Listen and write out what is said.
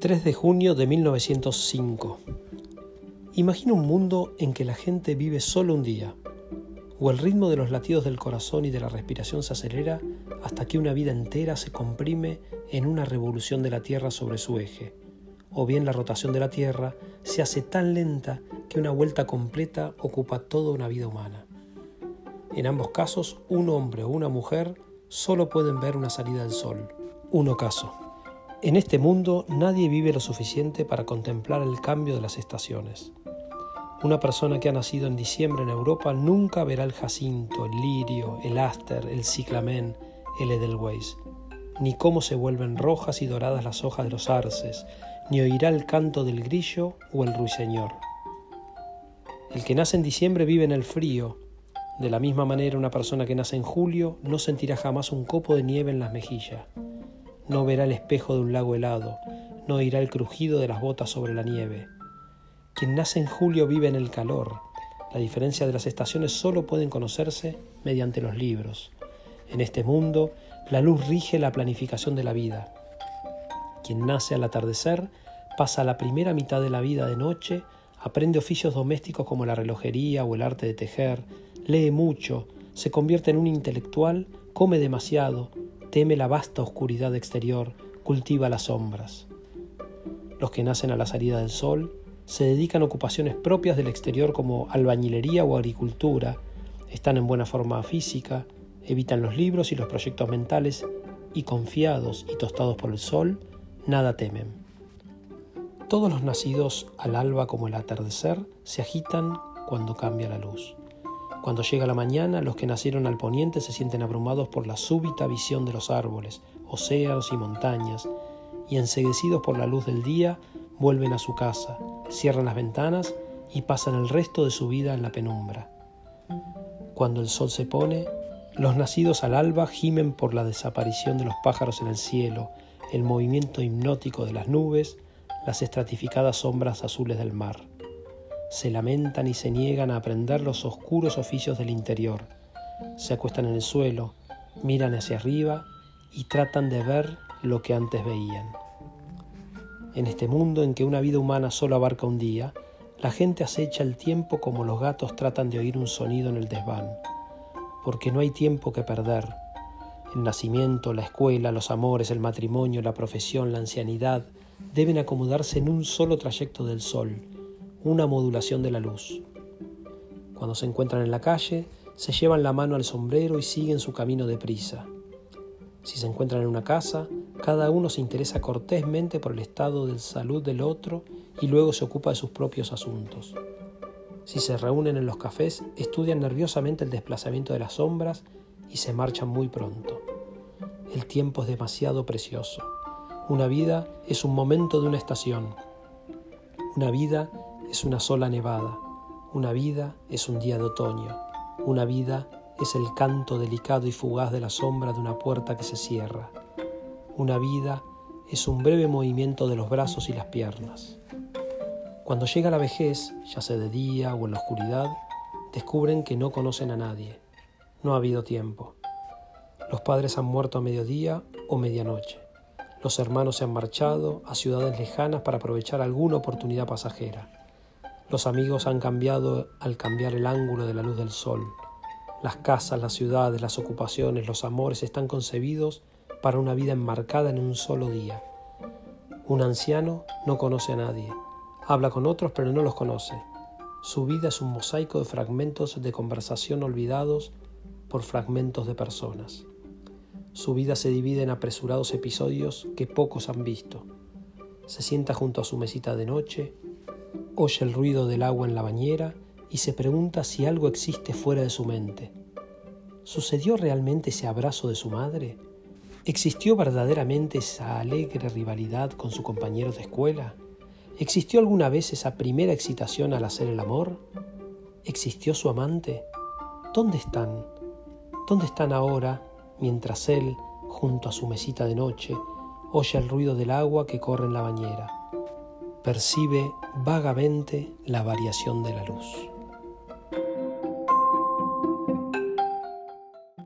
3 de junio de 1905. Imagina un mundo en que la gente vive solo un día, o el ritmo de los latidos del corazón y de la respiración se acelera hasta que una vida entera se comprime en una revolución de la Tierra sobre su eje, o bien la rotación de la Tierra se hace tan lenta que una vuelta completa ocupa toda una vida humana. En ambos casos, un hombre o una mujer solo pueden ver una salida del sol, un ocaso. En este mundo nadie vive lo suficiente para contemplar el cambio de las estaciones. Una persona que ha nacido en diciembre en Europa nunca verá el jacinto, el lirio, el aster, el ciclamen, el edelweiss, ni cómo se vuelven rojas y doradas las hojas de los arces, ni oirá el canto del grillo o el ruiseñor. El que nace en diciembre vive en el frío. De la misma manera una persona que nace en julio no sentirá jamás un copo de nieve en las mejillas no verá el espejo de un lago helado, no oirá el crujido de las botas sobre la nieve. Quien nace en julio vive en el calor. La diferencia de las estaciones solo pueden conocerse mediante los libros. En este mundo, la luz rige la planificación de la vida. Quien nace al atardecer pasa la primera mitad de la vida de noche, aprende oficios domésticos como la relojería o el arte de tejer, lee mucho, se convierte en un intelectual, come demasiado, teme la vasta oscuridad exterior, cultiva las sombras. Los que nacen a la salida del sol se dedican a ocupaciones propias del exterior como albañilería o agricultura, están en buena forma física, evitan los libros y los proyectos mentales y confiados y tostados por el sol, nada temen. Todos los nacidos al alba como el atardecer se agitan cuando cambia la luz. Cuando llega la mañana, los que nacieron al poniente se sienten abrumados por la súbita visión de los árboles, océanos y montañas, y enseguecidos por la luz del día, vuelven a su casa, cierran las ventanas y pasan el resto de su vida en la penumbra. Cuando el sol se pone, los nacidos al alba gimen por la desaparición de los pájaros en el cielo, el movimiento hipnótico de las nubes, las estratificadas sombras azules del mar se lamentan y se niegan a aprender los oscuros oficios del interior. Se acuestan en el suelo, miran hacia arriba y tratan de ver lo que antes veían. En este mundo en que una vida humana solo abarca un día, la gente acecha el tiempo como los gatos tratan de oír un sonido en el desván, porque no hay tiempo que perder. El nacimiento, la escuela, los amores, el matrimonio, la profesión, la ancianidad deben acomodarse en un solo trayecto del sol, una modulación de la luz. Cuando se encuentran en la calle, se llevan la mano al sombrero y siguen su camino deprisa. Si se encuentran en una casa, cada uno se interesa cortésmente por el estado de salud del otro y luego se ocupa de sus propios asuntos. Si se reúnen en los cafés, estudian nerviosamente el desplazamiento de las sombras y se marchan muy pronto. El tiempo es demasiado precioso. Una vida es un momento de una estación. Una vida es una sola nevada, una vida es un día de otoño, una vida es el canto delicado y fugaz de la sombra de una puerta que se cierra, una vida es un breve movimiento de los brazos y las piernas. Cuando llega la vejez, ya sea de día o en la oscuridad, descubren que no conocen a nadie. No ha habido tiempo. Los padres han muerto a mediodía o medianoche. Los hermanos se han marchado a ciudades lejanas para aprovechar alguna oportunidad pasajera. Los amigos han cambiado al cambiar el ángulo de la luz del sol. Las casas, las ciudades, las ocupaciones, los amores están concebidos para una vida enmarcada en un solo día. Un anciano no conoce a nadie, habla con otros pero no los conoce. Su vida es un mosaico de fragmentos de conversación olvidados por fragmentos de personas. Su vida se divide en apresurados episodios que pocos han visto. Se sienta junto a su mesita de noche, oye el ruido del agua en la bañera y se pregunta si algo existe fuera de su mente. ¿Sucedió realmente ese abrazo de su madre? ¿Existió verdaderamente esa alegre rivalidad con su compañero de escuela? ¿Existió alguna vez esa primera excitación al hacer el amor? ¿Existió su amante? ¿Dónde están? ¿Dónde están ahora mientras él, junto a su mesita de noche, oye el ruido del agua que corre en la bañera? Percibe vagamente la variación de la luz.